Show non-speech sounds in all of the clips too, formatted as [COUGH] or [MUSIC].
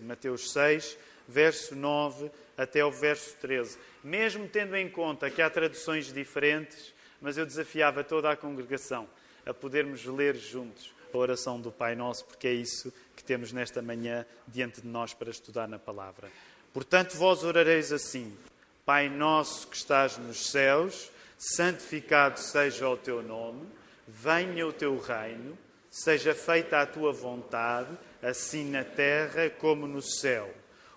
Mateus 6, verso 9 até o verso 13. Mesmo tendo em conta que há traduções diferentes, mas eu desafiava toda a congregação a podermos ler juntos a oração do Pai Nosso, porque é isso que temos nesta manhã diante de nós para estudar na palavra. Portanto, vós orareis assim: Pai nosso que estás nos céus, santificado seja o teu nome, venha o teu reino, seja feita a tua vontade, assim na terra como no céu.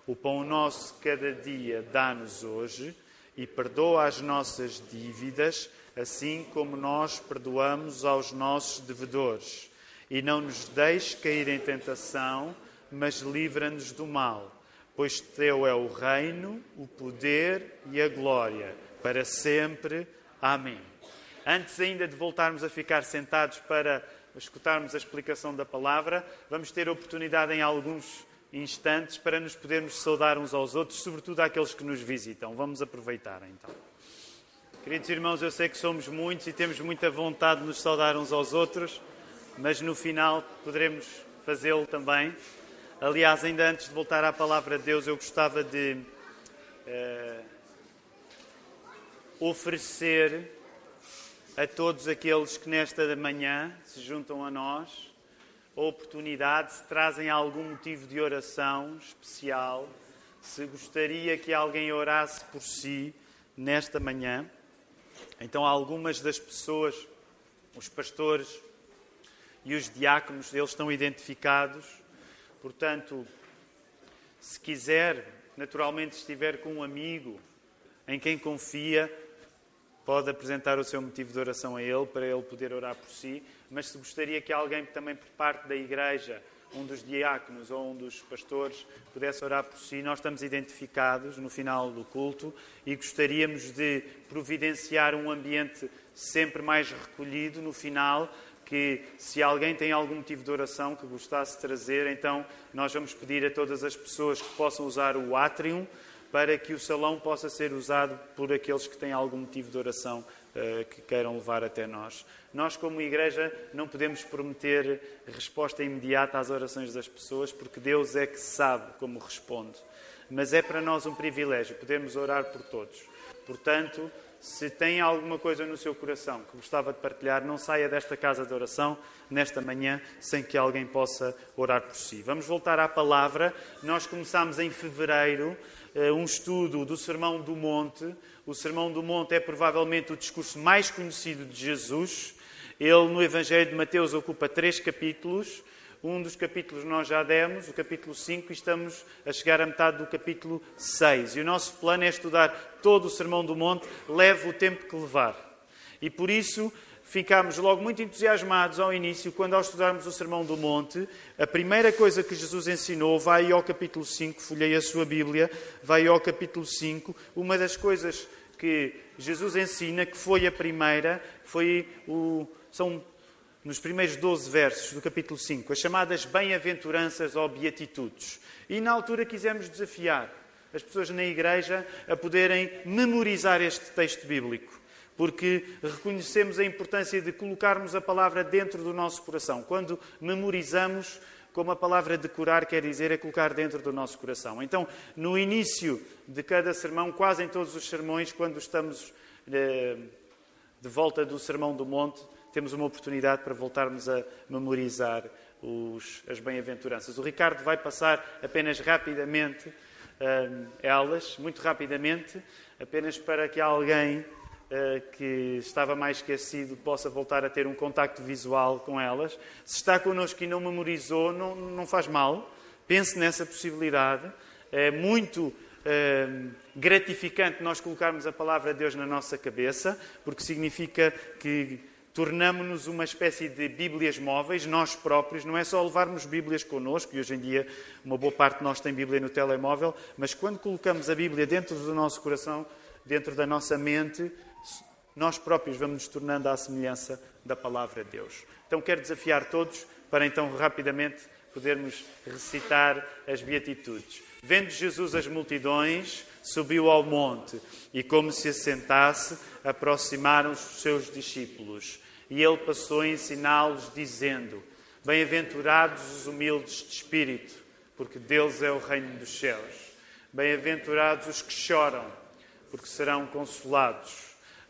O pão nosso cada dia dá-nos hoje e perdoa as nossas dívidas, assim como nós perdoamos aos nossos devedores. E não nos deixes cair em tentação, mas livra-nos do mal. Pois teu é o reino, o poder e a glória, para sempre. Amém. Antes ainda de voltarmos a ficar sentados para escutarmos a explicação da palavra, vamos ter oportunidade em alguns instantes para nos podermos saudar uns aos outros, sobretudo àqueles que nos visitam. Vamos aproveitar então. Queridos irmãos, eu sei que somos muitos e temos muita vontade de nos saudar uns aos outros, mas no final poderemos fazê-lo também. Aliás, ainda antes de voltar à palavra de Deus, eu gostava de uh, oferecer a todos aqueles que nesta manhã se juntam a nós a oportunidade, se trazem algum motivo de oração especial, se gostaria que alguém orasse por si nesta manhã. Então, algumas das pessoas, os pastores e os diáconos, eles estão identificados. Portanto, se quiser, naturalmente, se estiver com um amigo em quem confia, pode apresentar o seu motivo de oração a ele, para ele poder orar por si. Mas se gostaria que alguém também por parte da igreja um dos diáconos ou um dos pastores pudesse orar por si. Nós estamos identificados no final do culto e gostaríamos de providenciar um ambiente sempre mais recolhido no final. Que se alguém tem algum motivo de oração que gostasse de trazer, então nós vamos pedir a todas as pessoas que possam usar o átrium para que o salão possa ser usado por aqueles que têm algum motivo de oração uh, que queiram levar até nós. Nós, como igreja, não podemos prometer resposta imediata às orações das pessoas, porque Deus é que sabe como responde. Mas é para nós um privilégio podermos orar por todos. Portanto, se tem alguma coisa no seu coração que gostava de partilhar, não saia desta casa de oração nesta manhã sem que alguém possa orar por si. Vamos voltar à palavra. Nós começámos em fevereiro eh, um estudo do Sermão do Monte. O Sermão do Monte é provavelmente o discurso mais conhecido de Jesus. Ele, no Evangelho de Mateus, ocupa três capítulos. Um dos capítulos nós já demos, o capítulo 5, e estamos a chegar à metade do capítulo 6. E o nosso plano é estudar todo o Sermão do Monte, leve o tempo que levar. E por isso ficámos logo muito entusiasmados ao início, quando ao estudarmos o Sermão do Monte, a primeira coisa que Jesus ensinou, vai ao capítulo 5, folhei a sua Bíblia, vai ao capítulo 5, uma das coisas que Jesus ensina, que foi a primeira, foi o são nos primeiros 12 versos do capítulo 5, as chamadas bem-aventuranças ou beatitudes. E na altura quisemos desafiar as pessoas na igreja a poderem memorizar este texto bíblico, porque reconhecemos a importância de colocarmos a palavra dentro do nosso coração. Quando memorizamos, como a palavra decorar quer dizer, é colocar dentro do nosso coração. Então, no início de cada sermão, quase em todos os sermões, quando estamos eh, de volta do Sermão do Monte, temos uma oportunidade para voltarmos a memorizar os, as bem-aventuranças. O Ricardo vai passar apenas rapidamente uh, elas, muito rapidamente, apenas para que alguém que estava mais esquecido possa voltar a ter um contacto visual com elas. Se está connosco e não memorizou, não, não faz mal. Pense nessa possibilidade. É muito uh, gratificante nós colocarmos a palavra de Deus na nossa cabeça, porque significa que tornamos-nos uma espécie de Bíblias móveis, nós próprios, não é só levarmos Bíblias connosco, e hoje em dia uma boa parte de nós tem Bíblia no telemóvel, mas quando colocamos a Bíblia dentro do nosso coração, dentro da nossa mente, nós próprios vamos nos tornando à semelhança da palavra de Deus. Então quero desafiar todos para então rapidamente podermos recitar as beatitudes. Vendo Jesus as multidões, subiu ao monte e, como se assentasse, aproximaram-se os seus discípulos. E ele passou a ensiná-los, dizendo: Bem-aventurados os humildes de espírito, porque deles é o reino dos céus. Bem-aventurados os que choram, porque serão consolados.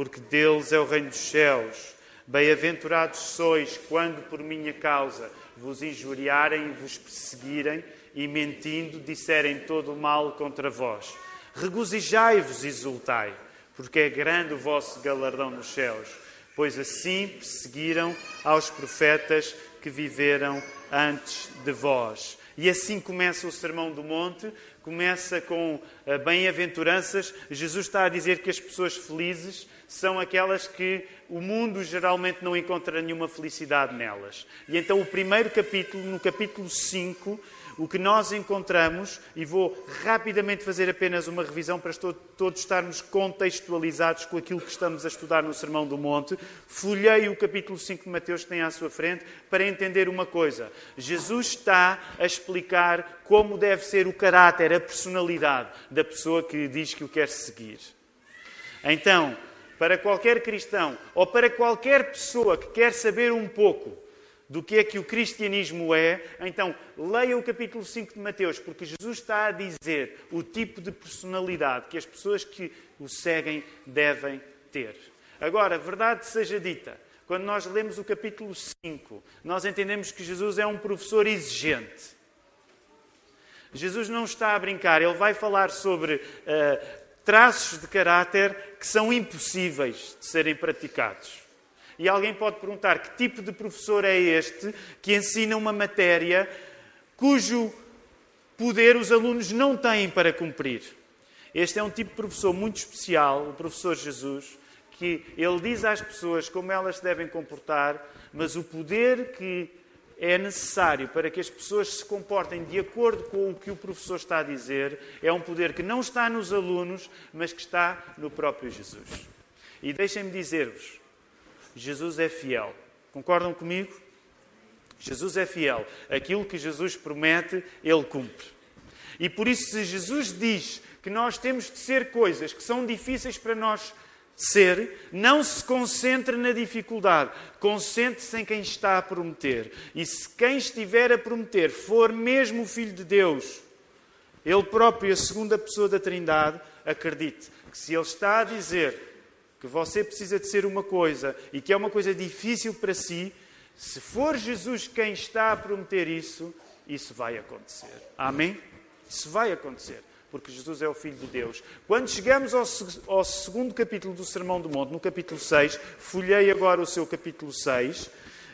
porque deles é o reino dos céus. Bem-aventurados sois quando por minha causa vos injuriarem e vos perseguirem e mentindo disserem todo o mal contra vós. Regozijai-vos e exultai, porque é grande o vosso galardão nos céus, pois assim perseguiram aos profetas que viveram antes de vós. E assim começa o Sermão do Monte, começa com eh, bem-aventuranças. Jesus está a dizer que as pessoas felizes são aquelas que o mundo geralmente não encontra nenhuma felicidade nelas. E então, o primeiro capítulo, no capítulo 5, o que nós encontramos, e vou rapidamente fazer apenas uma revisão para todos estarmos contextualizados com aquilo que estamos a estudar no Sermão do Monte, folhei o capítulo 5 de Mateus que tem à sua frente para entender uma coisa. Jesus está a explicar como deve ser o caráter, a personalidade da pessoa que diz que o quer seguir. Então, para qualquer cristão ou para qualquer pessoa que quer saber um pouco do que é que o cristianismo é, então leia o capítulo 5 de Mateus, porque Jesus está a dizer o tipo de personalidade que as pessoas que o seguem devem ter. Agora, verdade seja dita, quando nós lemos o capítulo 5, nós entendemos que Jesus é um professor exigente. Jesus não está a brincar, ele vai falar sobre uh, traços de caráter que são impossíveis de serem praticados. E alguém pode perguntar que tipo de professor é este que ensina uma matéria cujo poder os alunos não têm para cumprir. Este é um tipo de professor muito especial, o professor Jesus, que ele diz às pessoas como elas se devem comportar, mas o poder que é necessário para que as pessoas se comportem de acordo com o que o professor está a dizer é um poder que não está nos alunos, mas que está no próprio Jesus. E deixem-me dizer-vos, Jesus é fiel. Concordam comigo? Jesus é fiel. Aquilo que Jesus promete, ele cumpre. E por isso, se Jesus diz que nós temos de ser coisas que são difíceis para nós ser, não se concentre na dificuldade, concentre-se em quem está a prometer. E se quem estiver a prometer for mesmo o Filho de Deus, ele próprio, a segunda pessoa da Trindade, acredite que se ele está a dizer que você precisa de ser uma coisa e que é uma coisa difícil para si, se for Jesus quem está a prometer isso, isso vai acontecer. Amém? Isso vai acontecer, porque Jesus é o Filho de Deus. Quando chegamos ao, ao segundo capítulo do Sermão do Monte, no capítulo 6, folhei agora o seu capítulo 6,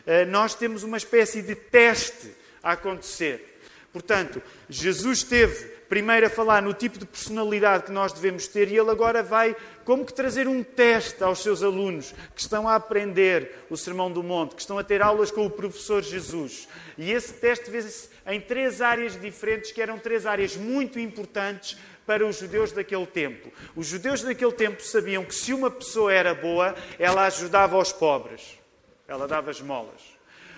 eh, nós temos uma espécie de teste a acontecer. Portanto, Jesus teve primeiro a falar no tipo de personalidade que nós devemos ter e ele agora vai como que trazer um teste aos seus alunos que estão a aprender o Sermão do Monte, que estão a ter aulas com o professor Jesus. E esse teste vê-se em três áreas diferentes, que eram três áreas muito importantes para os judeus daquele tempo. Os judeus daquele tempo sabiam que se uma pessoa era boa, ela ajudava os pobres, ela dava esmolas.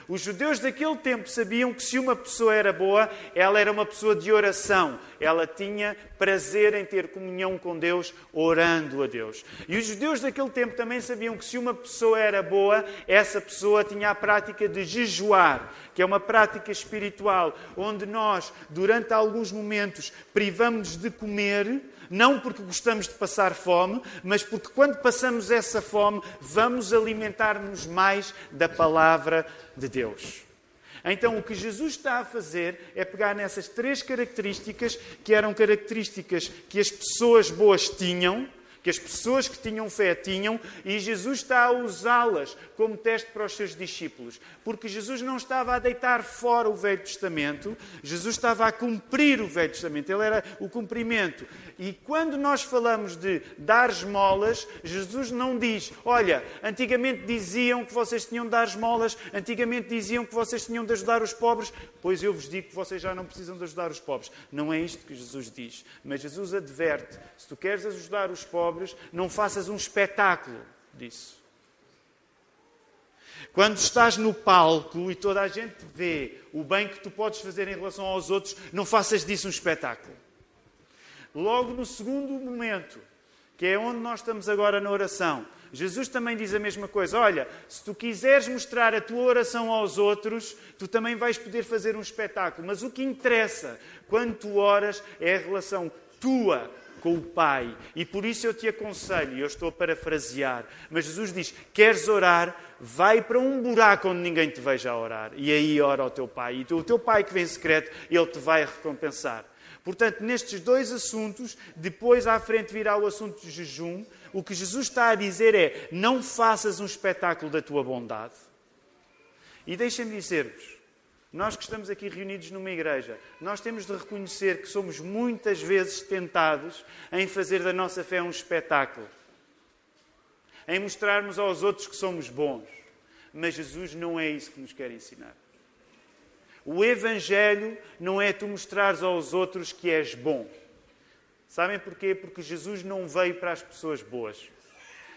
Os judeus daquele tempo sabiam que se uma pessoa era boa, ela era uma pessoa de oração. Ela tinha prazer em ter comunhão com Deus, orando a Deus. E os judeus daquele tempo também sabiam que se uma pessoa era boa, essa pessoa tinha a prática de jejuar, que é uma prática espiritual, onde nós, durante alguns momentos, privamos de comer não porque gostamos de passar fome, mas porque quando passamos essa fome, vamos alimentar-nos mais da palavra de Deus. Então, o que Jesus está a fazer é pegar nessas três características, que eram características que as pessoas boas tinham, que as pessoas que tinham fé tinham, e Jesus está a usá-las como teste para os seus discípulos. Porque Jesus não estava a deitar fora o Velho Testamento, Jesus estava a cumprir o Velho Testamento, ele era o cumprimento. E quando nós falamos de dar esmolas, Jesus não diz: Olha, antigamente diziam que vocês tinham de dar esmolas, antigamente diziam que vocês tinham de ajudar os pobres, pois eu vos digo que vocês já não precisam de ajudar os pobres. Não é isto que Jesus diz. Mas Jesus adverte: se tu queres ajudar os pobres, não faças um espetáculo disso. Quando estás no palco e toda a gente vê o bem que tu podes fazer em relação aos outros, não faças disso um espetáculo. Logo no segundo momento, que é onde nós estamos agora na oração, Jesus também diz a mesma coisa. Olha, se tu quiseres mostrar a tua oração aos outros, tu também vais poder fazer um espetáculo. Mas o que interessa quando tu oras é a relação tua com o Pai. E por isso eu te aconselho, eu estou a parafrasear, mas Jesus diz: queres orar? Vai para um buraco onde ninguém te veja a orar. E aí ora ao teu Pai. E o teu Pai que vem secreto, ele te vai recompensar. Portanto, nestes dois assuntos, depois à frente virá o assunto de jejum, o que Jesus está a dizer é: não faças um espetáculo da tua bondade. E deixem-me dizer-vos, nós que estamos aqui reunidos numa igreja, nós temos de reconhecer que somos muitas vezes tentados em fazer da nossa fé um espetáculo, em mostrarmos aos outros que somos bons. Mas Jesus não é isso que nos quer ensinar. O Evangelho não é tu mostrares aos outros que és bom. Sabem porquê? Porque Jesus não veio para as pessoas boas.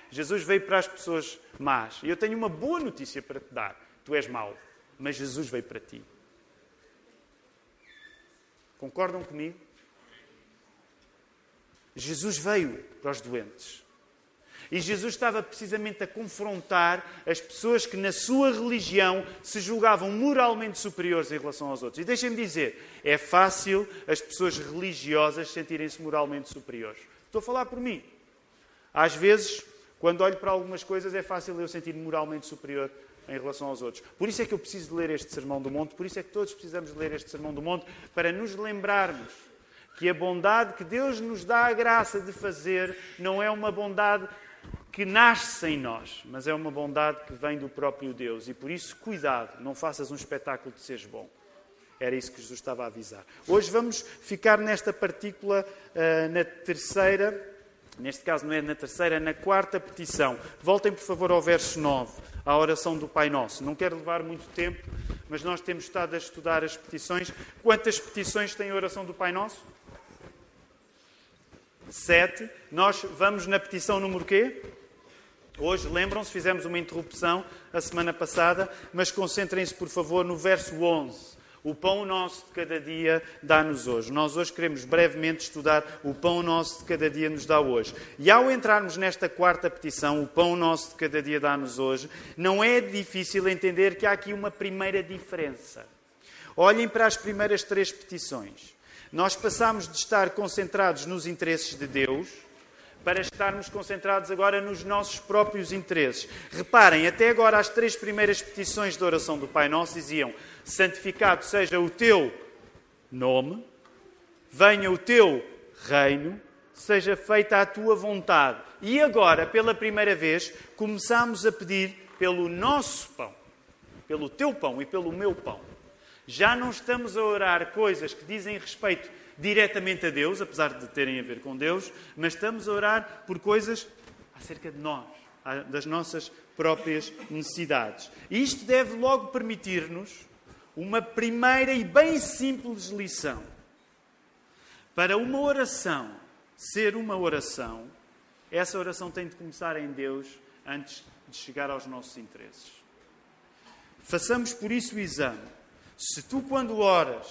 Jesus veio para as pessoas más. E eu tenho uma boa notícia para te dar. Tu és mau, mas Jesus veio para ti. Concordam comigo? Jesus veio para os doentes. E Jesus estava precisamente a confrontar as pessoas que, na sua religião, se julgavam moralmente superiores em relação aos outros. E deixem-me dizer, é fácil as pessoas religiosas sentirem-se moralmente superiores. Estou a falar por mim. Às vezes, quando olho para algumas coisas, é fácil eu sentir-me moralmente superior em relação aos outros. Por isso é que eu preciso de ler este Sermão do Monte, por isso é que todos precisamos de ler este Sermão do Monte, para nos lembrarmos que a bondade que Deus nos dá a graça de fazer não é uma bondade que nasce em nós, mas é uma bondade que vem do próprio Deus. E por isso, cuidado, não faças um espetáculo de seres bom. Era isso que Jesus estava a avisar. Hoje vamos ficar nesta partícula, uh, na terceira, neste caso não é na terceira, na quarta petição. Voltem, por favor, ao verso 9, à oração do Pai Nosso. Não quero levar muito tempo, mas nós temos estado a estudar as petições. Quantas petições tem a oração do Pai Nosso? Sete. Nós vamos na petição número quê? Hoje, lembram-se, fizemos uma interrupção a semana passada, mas concentrem-se, por favor, no verso 11. O pão nosso de cada dia dá-nos hoje. Nós hoje queremos brevemente estudar o pão nosso de cada dia nos dá hoje. E ao entrarmos nesta quarta petição, o pão nosso de cada dia dá-nos hoje, não é difícil entender que há aqui uma primeira diferença. Olhem para as primeiras três petições. Nós passamos de estar concentrados nos interesses de Deus para estarmos concentrados agora nos nossos próprios interesses. Reparem, até agora as três primeiras petições de oração do Pai Nosso diziam: santificado seja o teu nome, venha o teu reino, seja feita a tua vontade. E agora, pela primeira vez, começamos a pedir pelo nosso pão, pelo teu pão e pelo meu pão. Já não estamos a orar coisas que dizem respeito diretamente a Deus, apesar de terem a ver com Deus, mas estamos a orar por coisas acerca de nós, das nossas próprias necessidades. Isto deve logo permitir-nos uma primeira e bem simples lição. Para uma oração ser uma oração, essa oração tem de começar em Deus antes de chegar aos nossos interesses. Façamos por isso o exame. Se tu, quando oras,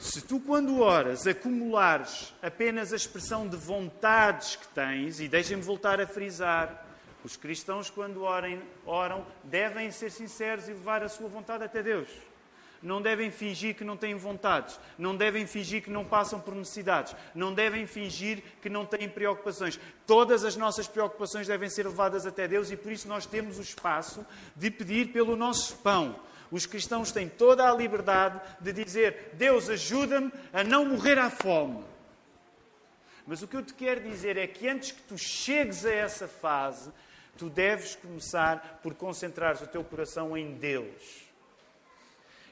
se tu, quando oras, acumulares apenas a expressão de vontades que tens, e deixem-me voltar a frisar, os cristãos, quando orem, oram, devem ser sinceros e levar a sua vontade até Deus. Não devem fingir que não têm vontades, não devem fingir que não passam por necessidades, não devem fingir que não têm preocupações. Todas as nossas preocupações devem ser levadas até Deus e por isso nós temos o espaço de pedir pelo nosso pão os cristãos têm toda a liberdade de dizer: Deus, ajuda-me a não morrer à fome. Mas o que eu te quero dizer é que antes que tu chegues a essa fase, tu deves começar por concentrar o teu coração em Deus.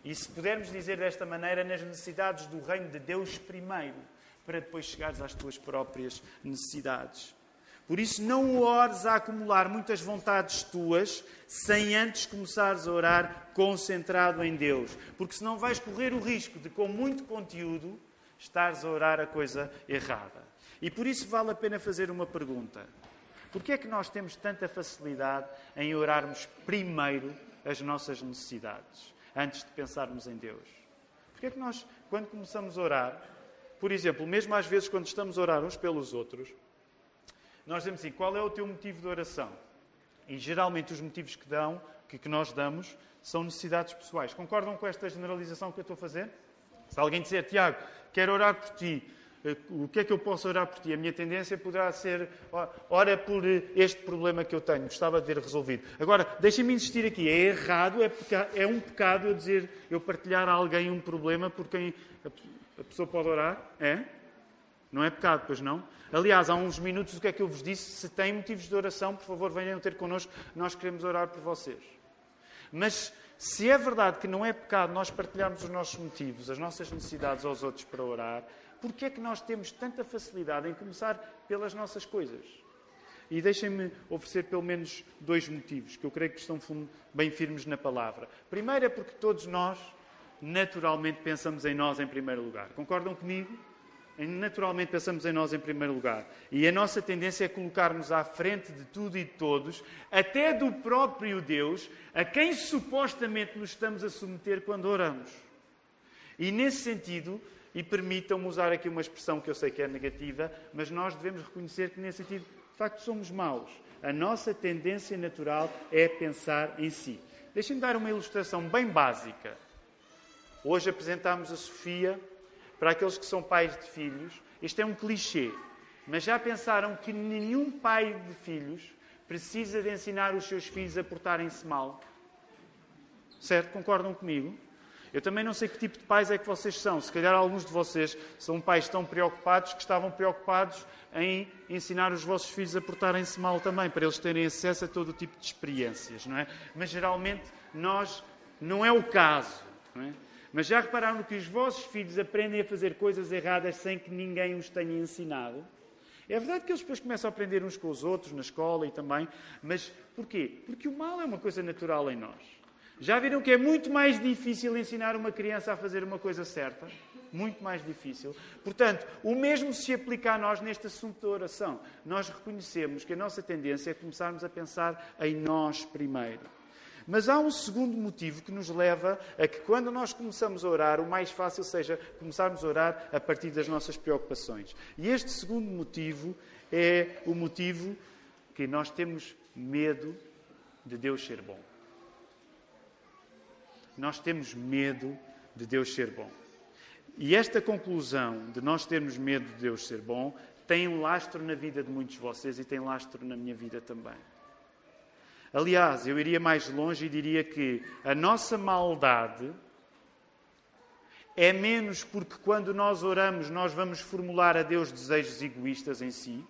E se pudermos dizer desta maneira, nas necessidades do reino de Deus primeiro, para depois chegares às tuas próprias necessidades. Por isso, não ores a acumular muitas vontades tuas sem antes começares a orar concentrado em Deus. Porque senão vais correr o risco de, com muito conteúdo, estares a orar a coisa errada. E por isso vale a pena fazer uma pergunta. Por que é que nós temos tanta facilidade em orarmos primeiro as nossas necessidades, antes de pensarmos em Deus? Por que é que nós, quando começamos a orar, por exemplo, mesmo às vezes quando estamos a orar uns pelos outros, nós dizemos assim: qual é o teu motivo de oração? E geralmente os motivos que, dão, que, que nós damos são necessidades pessoais. Concordam com esta generalização que eu estou a fazer? Se alguém disser, Tiago, quero orar por ti, eh, o que é que eu posso orar por ti? A minha tendência poderá ser, ora por este problema que eu tenho, gostava de ver resolvido. Agora, deixem-me insistir aqui, é errado, é, peca... é um pecado eu dizer, eu partilhar a alguém um problema por quem a pessoa pode orar? É? Não é pecado, pois não? Aliás, há uns minutos o que é que eu vos disse? Se têm motivos de oração, por favor, venham ter connosco, nós queremos orar por vocês. Mas se é verdade que não é pecado nós partilharmos os nossos motivos, as nossas necessidades aos outros para orar, por que é que nós temos tanta facilidade em começar pelas nossas coisas? E deixem-me oferecer pelo menos dois motivos que eu creio que estão bem firmes na palavra. Primeiro é porque todos nós, naturalmente, pensamos em nós em primeiro lugar. Concordam comigo? Naturalmente pensamos em nós em primeiro lugar. E a nossa tendência é colocar-nos à frente de tudo e de todos, até do próprio Deus, a quem supostamente nos estamos a submeter quando oramos. E nesse sentido, e permitam-me usar aqui uma expressão que eu sei que é negativa, mas nós devemos reconhecer que nesse sentido, de facto, somos maus. A nossa tendência natural é pensar em si. Deixem-me dar uma ilustração bem básica. Hoje apresentámos a Sofia para aqueles que são pais de filhos, isto é um clichê, mas já pensaram que nenhum pai de filhos precisa de ensinar os seus filhos a portarem-se mal? Certo? Concordam comigo? Eu também não sei que tipo de pais é que vocês são. Se calhar alguns de vocês são pais tão preocupados que estavam preocupados em ensinar os vossos filhos a portarem-se mal também, para eles terem acesso a todo o tipo de experiências, não é? Mas geralmente nós não é o caso, não é? Mas já repararam que os vossos filhos aprendem a fazer coisas erradas sem que ninguém os tenha ensinado? É verdade que eles depois começam a aprender uns com os outros, na escola e também, mas porquê? Porque o mal é uma coisa natural em nós. Já viram que é muito mais difícil ensinar uma criança a fazer uma coisa certa? Muito mais difícil. Portanto, o mesmo se aplica a nós neste assunto da oração. Nós reconhecemos que a nossa tendência é começarmos a pensar em nós primeiro. Mas há um segundo motivo que nos leva a que, quando nós começamos a orar, o mais fácil seja começarmos a orar a partir das nossas preocupações. E este segundo motivo é o motivo que nós temos medo de Deus ser bom. Nós temos medo de Deus ser bom. E esta conclusão de nós termos medo de Deus ser bom tem um lastro na vida de muitos de vocês e tem lastro na minha vida também. Aliás, eu iria mais longe e diria que a nossa maldade é menos porque quando nós oramos nós vamos formular a Deus desejos egoístas em si.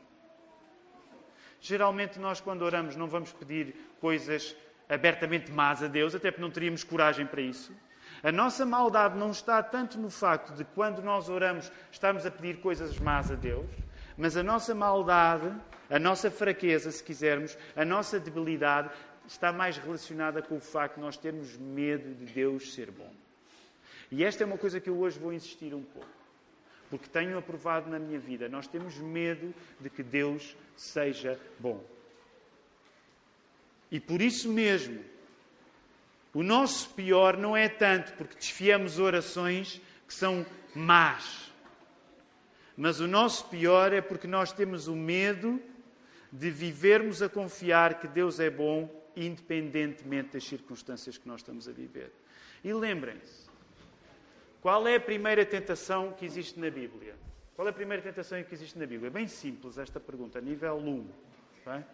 Geralmente nós quando oramos não vamos pedir coisas abertamente más a Deus, até porque não teríamos coragem para isso. A nossa maldade não está tanto no facto de quando nós oramos estarmos a pedir coisas más a Deus, mas a nossa maldade, a nossa fraqueza, se quisermos, a nossa debilidade, está mais relacionada com o facto de nós termos medo de Deus ser bom. E esta é uma coisa que eu hoje vou insistir um pouco. Porque tenho aprovado na minha vida. Nós temos medo de que Deus seja bom. E por isso mesmo, o nosso pior não é tanto porque desfiamos orações que são más. Mas o nosso pior é porque nós temos o medo de vivermos a confiar que Deus é bom, independentemente das circunstâncias que nós estamos a viver. E lembrem-se, qual é a primeira tentação que existe na Bíblia? Qual é a primeira tentação que existe na Bíblia? Bem simples esta pergunta, nível 1. Bem?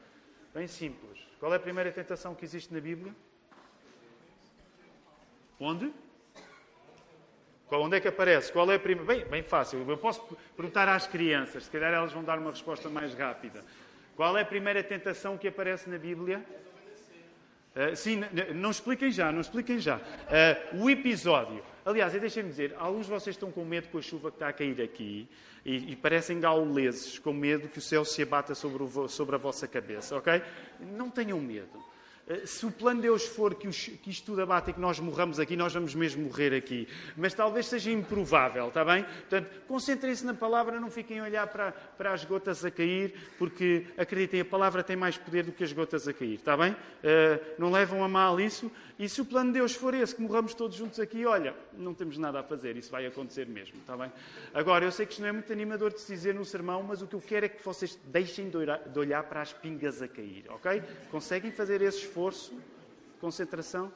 bem simples. Qual é a primeira tentação que existe na Bíblia? Onde? Onde é que aparece? Qual é a primeira? Bem, bem fácil. Eu posso perguntar às crianças, se calhar elas vão dar uma resposta mais rápida. Qual é a primeira tentação que aparece na Bíblia? Uh, sim, não expliquem já, não expliquem já. Uh, o episódio. Aliás, deixem-me dizer, alguns de vocês estão com medo com a chuva que está a cair aqui e, e parecem gauleses, com medo que o céu se abata sobre, o, sobre a vossa cabeça, ok? Não tenham medo. Eh, se o plano de Deus for que, os, que isto tudo abate e que nós morramos aqui, nós vamos mesmo morrer aqui. Mas talvez seja improvável, está bem? Portanto, concentrem-se na palavra, não fiquem a olhar para, para as gotas a cair, porque acreditem, a palavra tem mais poder do que as gotas a cair, está bem? Uh, não levam a mal isso. E se o plano de Deus for esse, que morramos todos juntos aqui, olha, não temos nada a fazer, isso vai acontecer mesmo, está bem? Agora, eu sei que isto não é muito animador de se dizer no sermão, mas o que eu quero é que vocês deixem de olhar para as pingas a cair, ok? Conseguem fazer esse esforço, concentração.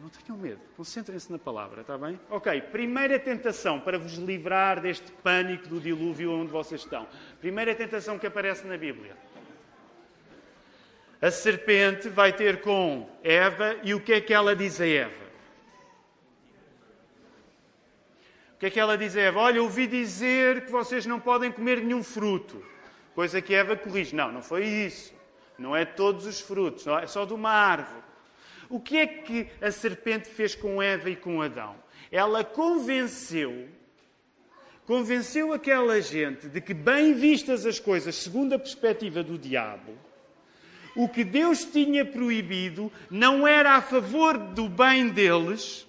Não tenham medo, concentrem-se na palavra, está bem? Ok, primeira tentação para vos livrar deste pânico do dilúvio onde vocês estão. Primeira tentação que aparece na Bíblia. A serpente vai ter com Eva e o que é que ela diz a Eva? O que é que ela diz a Eva? Olha, ouvi dizer que vocês não podem comer nenhum fruto. Coisa que Eva corrige. Não, não foi isso. Não é todos os frutos, é só de uma árvore. O que é que a serpente fez com Eva e com Adão? Ela convenceu, convenceu aquela gente de que, bem vistas as coisas segundo a perspectiva do diabo, o que Deus tinha proibido não era a favor do bem deles,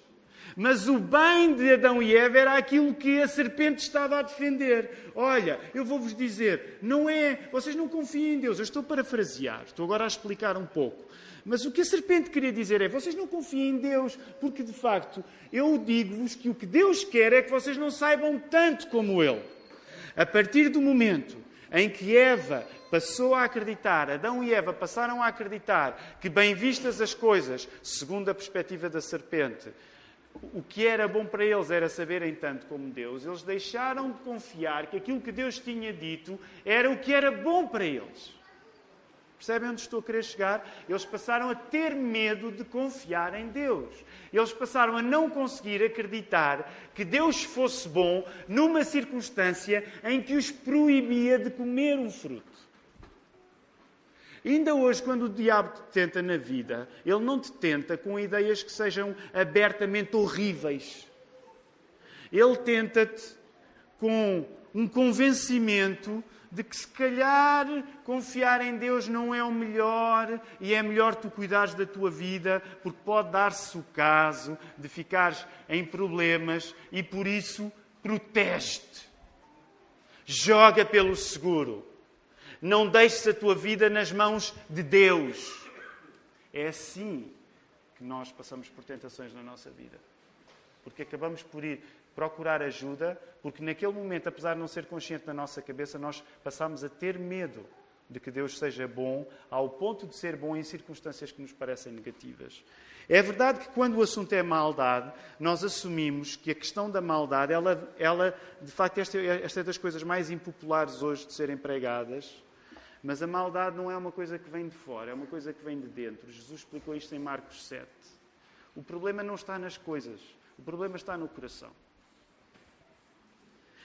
mas o bem de Adão e Eva era aquilo que a serpente estava a defender. Olha, eu vou-vos dizer, não é. Vocês não confiem em Deus. Eu estou parafrasear, estou agora a explicar um pouco. Mas o que a serpente queria dizer é: vocês não confiem em Deus, porque de facto eu digo-vos que o que Deus quer é que vocês não saibam tanto como Ele. A partir do momento em que Eva passou a acreditar, Adão e Eva passaram a acreditar que, bem vistas as coisas, segundo a perspectiva da serpente, o que era bom para eles era saberem tanto como Deus, eles deixaram de confiar que aquilo que Deus tinha dito era o que era bom para eles. Percebem onde estou a querer chegar? Eles passaram a ter medo de confiar em Deus. Eles passaram a não conseguir acreditar que Deus fosse bom numa circunstância em que os proibia de comer um fruto. Ainda hoje, quando o diabo te tenta na vida, ele não te tenta com ideias que sejam abertamente horríveis. Ele tenta-te com um convencimento de que se calhar confiar em Deus não é o melhor e é melhor tu cuidares da tua vida, porque pode dar-se o caso de ficares em problemas e por isso protege-te. Joga pelo seguro. Não deixes a tua vida nas mãos de Deus. É assim que nós passamos por tentações na nossa vida. Porque acabamos por ir procurar ajuda, porque naquele momento, apesar de não ser consciente na nossa cabeça, nós passamos a ter medo de que Deus seja bom, ao ponto de ser bom em circunstâncias que nos parecem negativas. É verdade que quando o assunto é maldade, nós assumimos que a questão da maldade, ela, ela de facto, esta, esta é das coisas mais impopulares hoje de serem pregadas, mas a maldade não é uma coisa que vem de fora, é uma coisa que vem de dentro. Jesus explicou isto em Marcos 7. O problema não está nas coisas, o problema está no coração.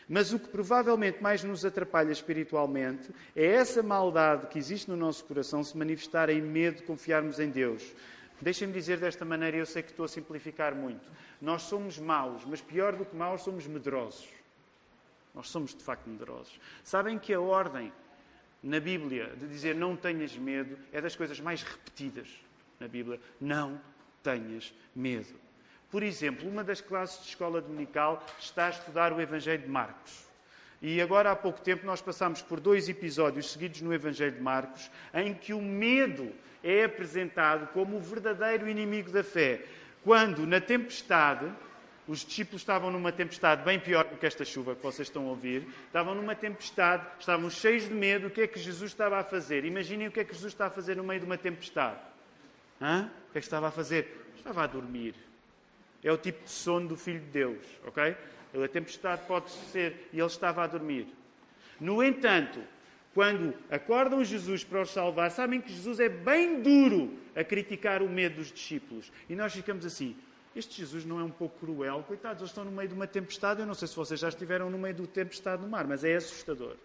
Mas o que provavelmente mais nos atrapalha espiritualmente é essa maldade que existe no nosso coração se manifestar em medo de confiarmos em Deus. Deixem-me dizer desta maneira, eu sei que estou a simplificar muito. Nós somos maus, mas pior do que maus, somos medrosos. Nós somos de facto medrosos. Sabem que a ordem na Bíblia de dizer não tenhas medo é das coisas mais repetidas na Bíblia. Não tenhas medo. Por exemplo, uma das classes de escola dominical está a estudar o Evangelho de Marcos. E agora, há pouco tempo, nós passamos por dois episódios seguidos no Evangelho de Marcos, em que o medo é apresentado como o verdadeiro inimigo da fé. Quando, na tempestade, os discípulos estavam numa tempestade bem pior do que esta chuva que vocês estão a ouvir, estavam numa tempestade, estavam cheios de medo. O que é que Jesus estava a fazer? Imaginem o que é que Jesus está a fazer no meio de uma tempestade. Hã? O que é que estava a fazer? Estava a dormir. É o tipo de sono do Filho de Deus, ok? A tempestade pode ser e ele estava a dormir. No entanto, quando acordam Jesus para os salvar, sabem que Jesus é bem duro a criticar o medo dos discípulos. E nós ficamos assim: este Jesus não é um pouco cruel? Coitados, eles estão no meio de uma tempestade. Eu não sei se vocês já estiveram no meio do tempestade no mar, mas é assustador.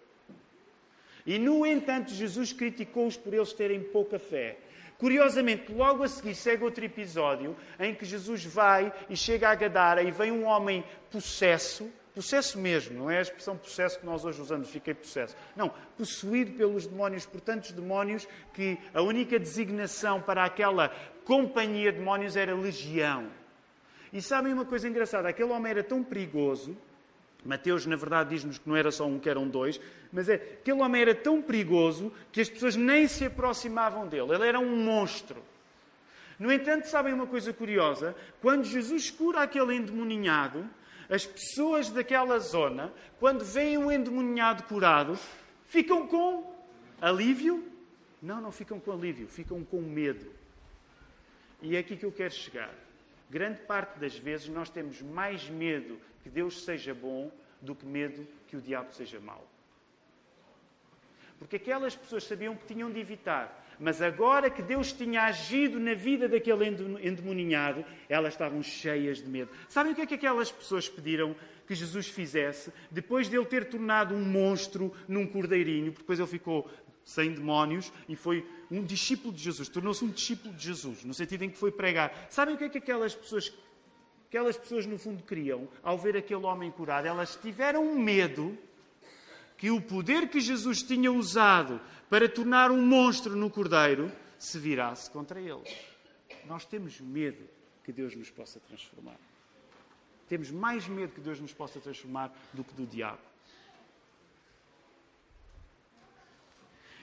E, no entanto, Jesus criticou-os por eles terem pouca fé. Curiosamente, logo a seguir segue outro episódio em que Jesus vai e chega a Gadara e vem um homem possesso, possesso mesmo, não é a expressão possesso que nós hoje usamos, fiquei possesso. Não, possuído pelos demónios, por tantos demónios que a única designação para aquela companhia de demónios era legião. E sabem uma coisa engraçada? Aquele homem era tão perigoso Mateus, na verdade, diz-nos que não era só um, que eram dois, mas é aquele homem era tão perigoso que as pessoas nem se aproximavam dele. Ele era um monstro. No entanto, sabem uma coisa curiosa? Quando Jesus cura aquele endemoninhado, as pessoas daquela zona, quando veem um endemoninhado curado, ficam com alívio? Não, não ficam com alívio, ficam com medo. E é aqui que eu quero chegar. Grande parte das vezes nós temos mais medo que Deus seja bom do que medo que o diabo seja mau. Porque aquelas pessoas sabiam que tinham de evitar. Mas agora que Deus tinha agido na vida daquele endemoninhado, elas estavam cheias de medo. Sabem o que é que aquelas pessoas pediram que Jesus fizesse depois de ele ter tornado um monstro num cordeirinho? Porque depois ele ficou sem demónios e foi um discípulo de Jesus, tornou-se um discípulo de Jesus, no sentido em que foi pregar. Sabem o que é que aquelas pessoas, aquelas pessoas no fundo queriam ao ver aquele homem curado? Elas tiveram medo que o poder que Jesus tinha usado para tornar um monstro no cordeiro se virasse contra eles. Nós temos medo que Deus nos possa transformar. Temos mais medo que Deus nos possa transformar do que do diabo.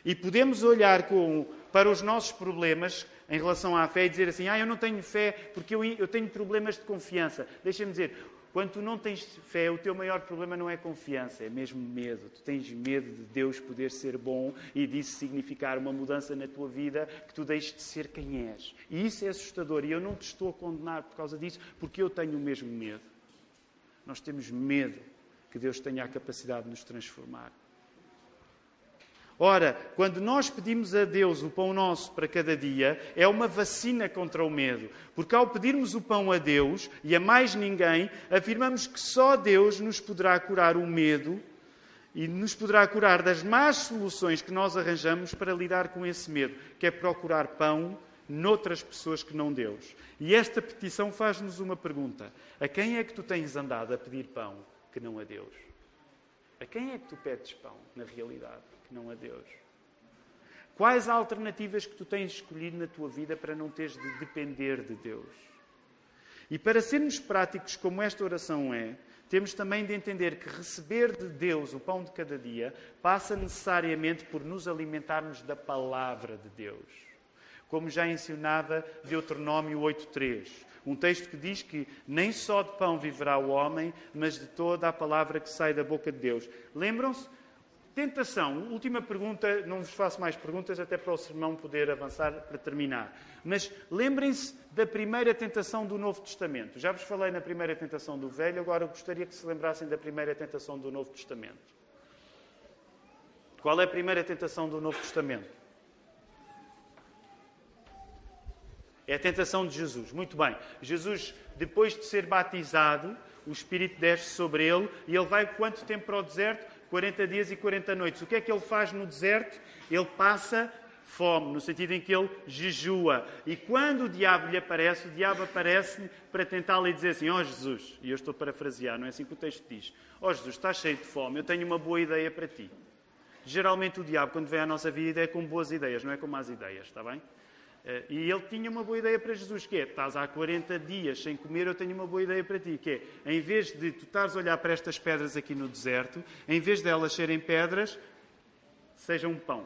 E podemos olhar com, para os nossos problemas em relação à fé e dizer assim: ah, eu não tenho fé porque eu, eu tenho problemas de confiança. Deixa-me dizer, quando tu não tens fé, o teu maior problema não é confiança, é mesmo medo. Tu tens medo de Deus poder ser bom e disso significar uma mudança na tua vida, que tu deixes de ser quem és. E isso é assustador. E eu não te estou a condenar por causa disso, porque eu tenho o mesmo medo. Nós temos medo que Deus tenha a capacidade de nos transformar. Ora, quando nós pedimos a Deus o pão nosso para cada dia, é uma vacina contra o medo. Porque ao pedirmos o pão a Deus e a mais ninguém, afirmamos que só Deus nos poderá curar o medo e nos poderá curar das más soluções que nós arranjamos para lidar com esse medo, que é procurar pão noutras pessoas que não Deus. E esta petição faz-nos uma pergunta: a quem é que tu tens andado a pedir pão que não a Deus? A quem é que tu pedes pão, na realidade? Não a Deus? Quais alternativas que tu tens escolhido na tua vida para não teres de depender de Deus? E para sermos práticos como esta oração é, temos também de entender que receber de Deus o pão de cada dia passa necessariamente por nos alimentarmos da palavra de Deus. Como já ensinava Deuteronômio 8.3, um texto que diz que nem só de pão viverá o homem, mas de toda a palavra que sai da boca de Deus. Lembram-se? Tentação, última pergunta, não vos faço mais perguntas, até para o sermão poder avançar para terminar. Mas lembrem-se da primeira tentação do Novo Testamento. Já vos falei na primeira tentação do Velho, agora gostaria que se lembrassem da primeira tentação do Novo Testamento. Qual é a primeira tentação do Novo Testamento? É a tentação de Jesus. Muito bem. Jesus, depois de ser batizado, o Espírito desce sobre ele e ele vai quanto tempo para o deserto? 40 dias e 40 noites. O que é que ele faz no deserto? Ele passa fome, no sentido em que ele jejua. E quando o diabo lhe aparece, o diabo aparece para tentar-lhe dizer assim: Ó oh, Jesus, e eu estou parafrasear, não é assim que o texto diz: Ó oh, Jesus, estás cheio de fome, eu tenho uma boa ideia para ti. Geralmente o diabo, quando vem à nossa vida, é com boas ideias, não é com más ideias, está bem? Eh, e ele tinha uma boa ideia para Jesus, que é, estás há 40 dias sem comer, eu tenho uma boa ideia para ti, que é, em vez de tu estares a olhar para estas pedras aqui no deserto, em vez de elas serem pedras, sejam um pão.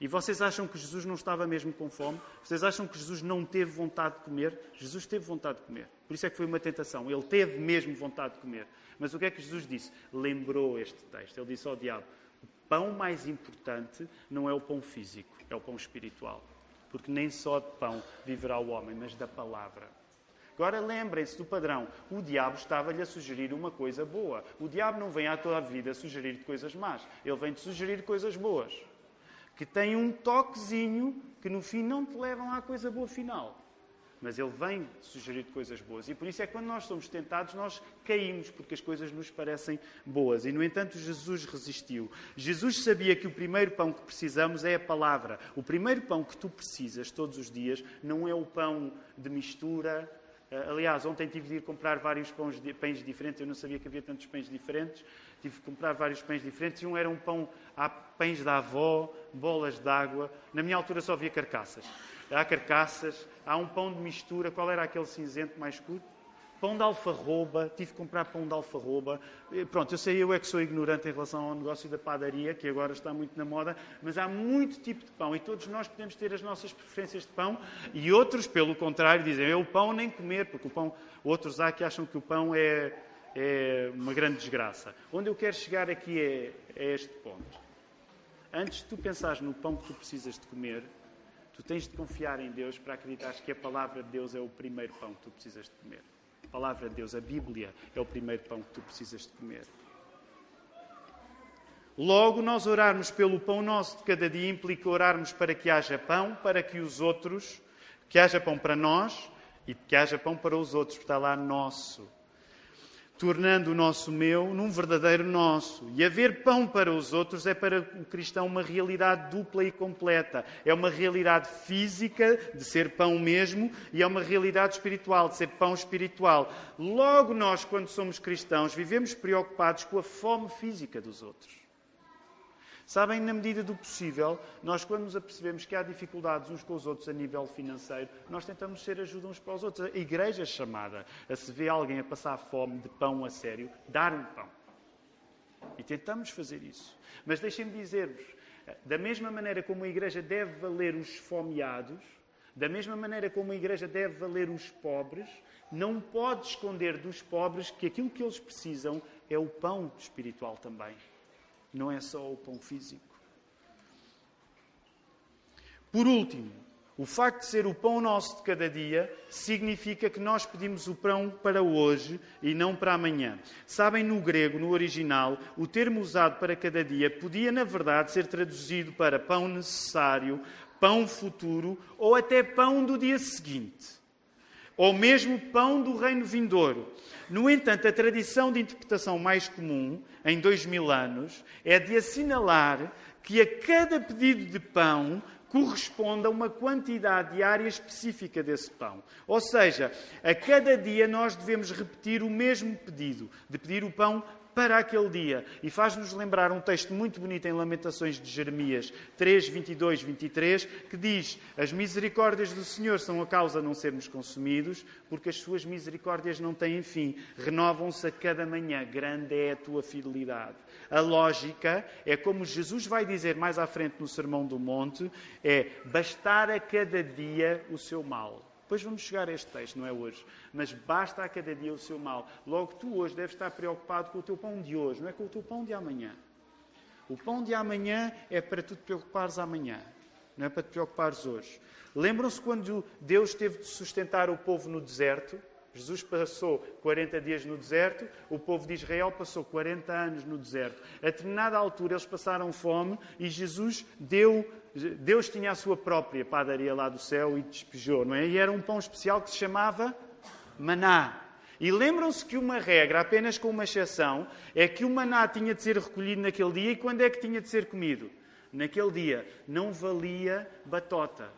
E vocês acham que Jesus não estava mesmo com fome? Vocês acham que Jesus não teve vontade de comer? Jesus teve vontade de comer. Por isso é que foi uma tentação. Ele teve mesmo vontade de comer. Mas o que é que Jesus disse? Lembrou este texto. Ele disse ao diabo: o pão mais importante não é o pão físico, é o pão espiritual porque nem só de pão viverá o homem, mas da palavra. Agora lembrem-se do padrão. O diabo estava-lhe a sugerir uma coisa boa. O diabo não vem à tua vida sugerir-te coisas más. Ele vem-te sugerir coisas boas. Que têm um toquezinho que no fim não te levam à coisa boa final. Mas Ele vem sugerir coisas boas. E por isso é que quando nós somos tentados, nós caímos, porque as coisas nos parecem boas. E, no entanto, Jesus resistiu. Jesus sabia que o primeiro pão que precisamos é a palavra. O primeiro pão que tu precisas todos os dias não é o pão de mistura. Eh, aliás, ontem tive de ir comprar vários pães, pães diferentes. Eu não sabia que havia tantos pães diferentes. Tive de comprar vários pães diferentes. E um era um pão, pães da avó, bolas d'água. Na minha altura só havia carcaças há carcaças, há um pão de mistura. Qual era aquele cinzento mais escuro? Pão de alfarroba, tive que comprar pão de alfarroba. Pronto, eu sei, eu é que sou ignorante em relação ao negócio da padaria, que agora está muito na moda, mas há muito tipo de pão e todos nós podemos ter as nossas preferências de pão e outros, pelo contrário, dizem eu o pão nem comer, porque o pão, outros há que acham que o pão é, é uma grande desgraça. Onde eu quero chegar aqui é, é este ponto. Antes de tu pensares no pão que tu precisas de comer, Tu tens de confiar em Deus para acreditar que a palavra de Deus é o primeiro pão que tu precisas de comer. A palavra de Deus, a Bíblia, é o primeiro pão que tu precisas de comer. Logo, nós orarmos pelo pão nosso de cada dia implica orarmos para que haja pão, para que os outros, que haja pão para nós e que haja pão para os outros, porque está lá nosso tornando o nosso meu num verdadeiro nosso. E haver pão para os outros é para o cristão uma realidade dupla e completa. É uma realidade física, de ser pão mesmo, e é uma realidade espiritual, de ser pão espiritual. Logo, nós, quando somos cristãos, vivemos preocupados com a fome física dos outros. Sabem, na medida do possível, nós, quando nos apercebemos que há dificuldades uns com os outros a nível financeiro, nós tentamos ser ajuda uns para os outros. A igreja é chamada a se ver alguém a passar fome de pão a sério, dar um pão. E tentamos fazer isso. Mas deixem-me dizer-vos, da mesma maneira como a igreja deve valer os esfomeados, da mesma maneira como a igreja deve valer os pobres, não pode esconder dos pobres que aquilo que eles precisam é o pão espiritual também não é só o pão físico. Por último, o facto de ser o pão nosso de cada dia significa que nós pedimos o pão para hoje e não para amanhã. Sabem, no grego, no original, o termo usado para cada dia podia, na verdade, ser traduzido para pão necessário, pão futuro ou até pão do dia seguinte ou mesmo pão do reino vindouro. No entanto, a tradição de interpretação mais comum, em dois mil anos, é de assinalar que a cada pedido de pão corresponde a uma quantidade diária específica desse pão. Ou seja, a cada dia nós devemos repetir o mesmo pedido, de pedir o pão para aquele dia. E faz-nos lembrar um texto muito bonito em Lamentações de Jeremias 3, 22, 23, que diz: As misericórdias do Senhor são a causa de não sermos consumidos, porque as suas misericórdias não têm fim, renovam-se a cada manhã. Grande é a tua fidelidade. A lógica é como Jesus vai dizer mais à frente no Sermão do Monte: é bastar a cada dia o seu mal. Depois vamos chegar a este texto, não é hoje. Mas basta a cada dia o seu mal. Logo, tu hoje deves estar preocupado com o teu pão de hoje, não é com o teu pão de amanhã. O pão de amanhã é para tu te preocupares amanhã, não é para te preocupares hoje. Lembram-se quando Deus teve de sustentar o povo no deserto? Jesus passou 40 dias no deserto, o povo de Israel passou 40 anos no deserto. A determinada altura eles passaram fome e Jesus deu Deus tinha a sua própria padaria lá do céu e despejou, não é? E era um pão especial que se chamava maná. E lembram-se que uma regra, apenas com uma exceção, é que o maná tinha de ser recolhido naquele dia e quando é que tinha de ser comido? Naquele dia. Não valia batota.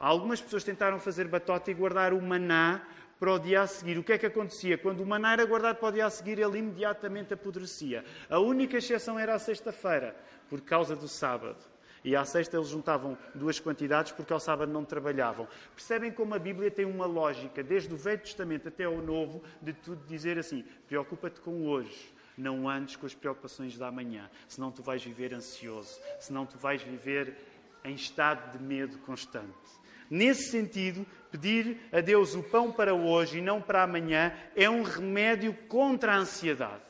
Algumas pessoas tentaram fazer batota e guardar o maná para o dia a seguir. O que é que acontecia? Quando o maná era guardado para o dia a seguir, ele imediatamente apodrecia. A única exceção era a sexta-feira, por causa do sábado. E à sexta eles juntavam duas quantidades porque ao sábado não trabalhavam. Percebem como a Bíblia tem uma lógica, desde o Velho Testamento até o Novo, de tudo dizer assim: preocupa-te com hoje, não andes com as preocupações da manhã, senão tu vais viver ansioso, senão tu vais viver em estado de medo constante. Nesse sentido, pedir a Deus o pão para hoje e não para amanhã é um remédio contra a ansiedade.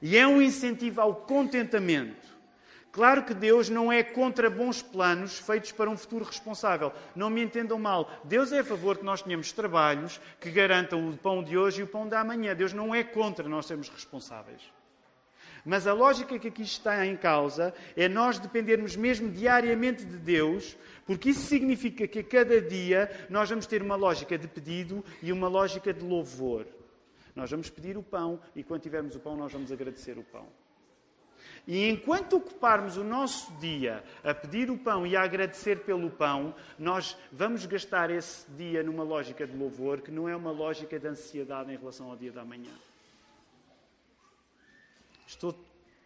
E é um incentivo ao contentamento. Claro que Deus não é contra bons planos feitos para um futuro responsável. Não me entendam mal. Deus é a favor que nós tenhamos trabalhos que garantam o pão de hoje e o pão da amanhã. Deus não é contra nós sermos responsáveis. Mas a lógica que aqui está em causa é nós dependermos mesmo diariamente de Deus, porque isso significa que a cada dia nós vamos ter uma lógica de pedido e uma lógica de louvor. Nós vamos pedir o pão e quando tivermos o pão, nós vamos agradecer o pão. E enquanto ocuparmos o nosso dia a pedir o pão e a agradecer pelo pão, nós vamos gastar esse dia numa lógica de louvor que não é uma lógica de ansiedade em relação ao dia da manhã. Estou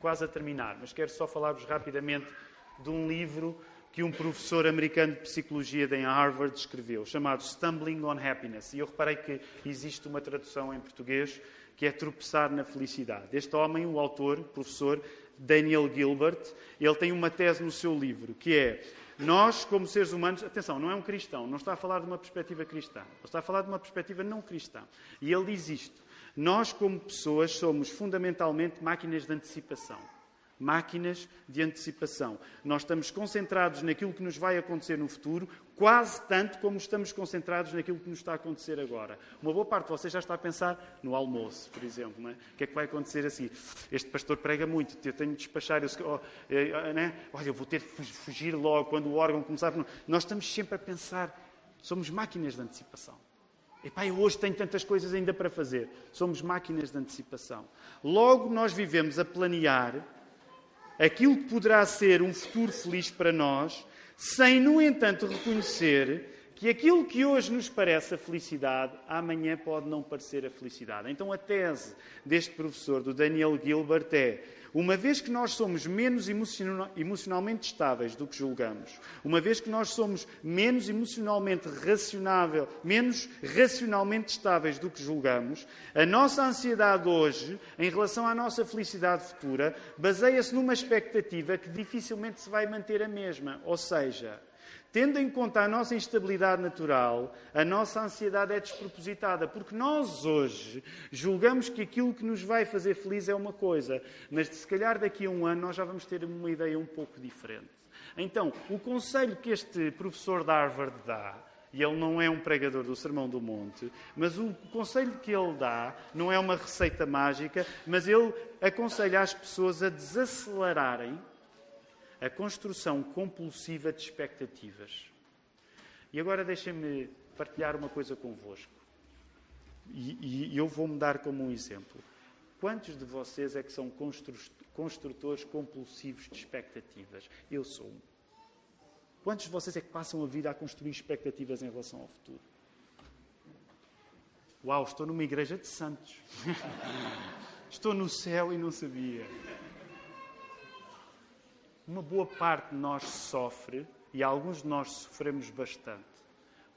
quase a terminar, mas quero só falar-vos rapidamente de um livro que um professor americano de psicologia de Harvard escreveu, chamado Stumbling on Happiness. E eu reparei que existe uma tradução em português que é tropeçar na felicidade. Este homem, o autor, professor Daniel Gilbert, ele tem uma tese no seu livro, que é nós, como seres humanos, atenção, não é um cristão, não está a falar de uma perspectiva cristã, está a falar de uma perspectiva não cristã. E ele diz isto: nós, como pessoas, somos fundamentalmente máquinas de antecipação. Máquinas de antecipação. Nós estamos concentrados naquilo que nos vai acontecer no futuro, quase tanto como estamos concentrados naquilo que nos está a acontecer agora. Uma boa parte de vocês já está a pensar no almoço, por exemplo. É? O que é que vai acontecer assim? Este pastor prega muito, eu tenho de despachar, eu, oh, é, olha, eu vou ter de fugir logo quando o órgão começar. Nós estamos sempre a pensar, somos máquinas de antecipação. Epá, eu hoje tenho tantas coisas ainda para fazer. Somos máquinas de antecipação. Logo, nós vivemos a planear aquilo que poderá ser um futuro feliz para nós, sem, no entanto, reconhecer que aquilo que hoje nos parece a felicidade, amanhã pode não parecer a felicidade. Então, a tese deste professor, do Daniel Gilbert, é uma vez que nós somos menos emocionalmente estáveis do que julgamos, uma vez que nós somos menos emocionalmente racionável, menos racionalmente estáveis do que julgamos, a nossa ansiedade hoje, em relação à nossa felicidade futura, baseia-se numa expectativa que dificilmente se vai manter a mesma. Ou seja, Tendo em conta a nossa instabilidade natural, a nossa ansiedade é despropositada, porque nós hoje julgamos que aquilo que nos vai fazer feliz é uma coisa, mas se calhar daqui a um ano nós já vamos ter uma ideia um pouco diferente. Então, o conselho que este professor de Harvard dá, e ele não é um pregador do Sermão do Monte, mas o conselho que ele dá não é uma receita mágica, mas ele aconselha as pessoas a desacelerarem a construção compulsiva de expectativas. E agora deixem-me partilhar uma coisa convosco. E, e eu vou-me dar como um exemplo. Quantos de vocês é que são construtores compulsivos de expectativas? Eu sou um. Quantos de vocês é que passam a vida a construir expectativas em relação ao futuro? Uau, estou numa igreja de santos. [LAUGHS] estou no céu e não sabia uma boa parte de nós sofre, e alguns de nós sofremos bastante,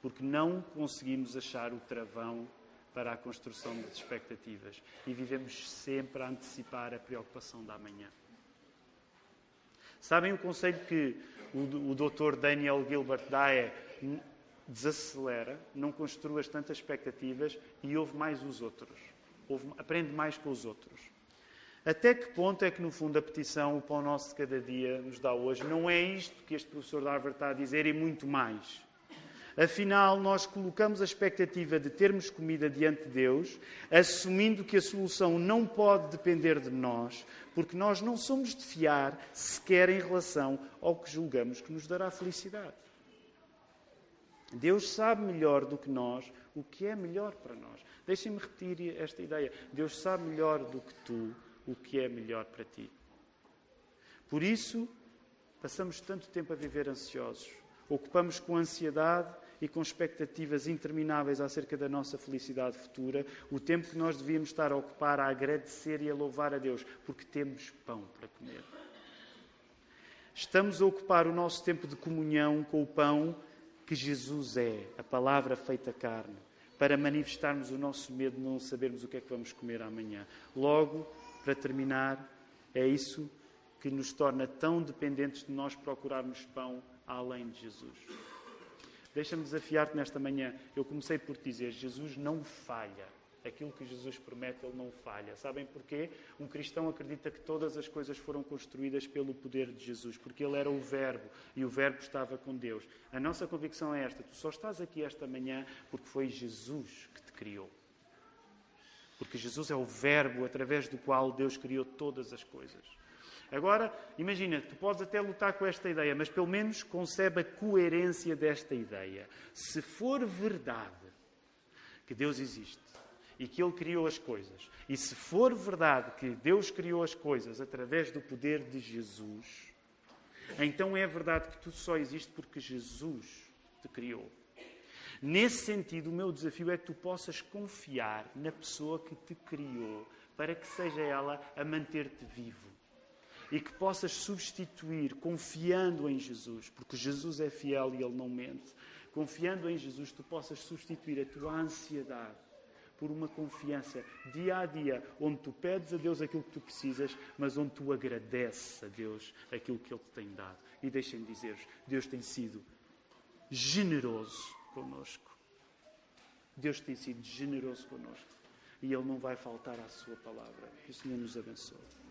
porque não conseguimos achar o travão para a construção das expectativas e vivemos sempre a antecipar a preocupação da manhã. Sabem o conselho que o, o Dr. Daniel Gilbert dá é desacelera, não construas tantas expectativas e ouve mais os outros. Ouve, aprende mais com os outros. Até que ponto é que, no fundo, a petição, o pão nosso de cada dia, nos dá hoje? Não é isto que este professor de Harvard está a dizer e muito mais. Afinal, nós colocamos a expectativa de termos comida diante de Deus, assumindo que a solução não pode depender de nós, porque nós não somos de fiar sequer em relação ao que julgamos que nos dará felicidade. Deus sabe melhor do que nós o que é melhor para nós. Deixem-me repetir esta ideia. Deus sabe melhor do que tu o que é melhor para ti. Por isso, passamos tanto tempo a viver ansiosos, ocupamos com ansiedade e com expectativas intermináveis acerca da nossa felicidade futura, o tempo que nós devíamos estar a ocupar a agradecer e a louvar a Deus, porque temos pão para comer. Estamos a ocupar o nosso tempo de comunhão com o pão que Jesus é, a palavra feita carne, para manifestarmos o nosso medo de não sabermos o que é que vamos comer amanhã. Logo, para terminar, é isso que nos torna tão dependentes de nós procurarmos pão além de Jesus. Deixa-me desafiar-te nesta manhã. Eu comecei por te dizer: Jesus não falha. Aquilo que Jesus promete, ele não falha. Sabem porquê? Um cristão acredita que todas as coisas foram construídas pelo poder de Jesus, porque ele era o Verbo e o Verbo estava com Deus. A nossa convicção é esta: tu só estás aqui esta manhã porque foi Jesus que te criou. Porque Jesus é o Verbo através do qual Deus criou todas as coisas. Agora, imagina, tu podes até lutar com esta ideia, mas pelo menos concebe a coerência desta ideia. Se for verdade que Deus existe e que Ele criou as coisas, e se for verdade que Deus criou as coisas através do poder de Jesus, então é verdade que tudo só existe porque Jesus te criou. Nesse sentido, o meu desafio é que tu possas confiar na pessoa que te criou, para que seja ela a manter-te vivo. E que possas substituir, confiando em Jesus, porque Jesus é fiel e Ele não mente. Confiando em Jesus, tu possas substituir a tua ansiedade por uma confiança dia a dia, onde tu pedes a Deus aquilo que tu precisas, mas onde tu agradeces a Deus aquilo que Ele te tem dado. E deixem-me dizer-vos: Deus tem sido generoso conosco. Deus tem sido generoso conosco. E Ele não vai faltar à Sua palavra. Que o Senhor nos abençoe.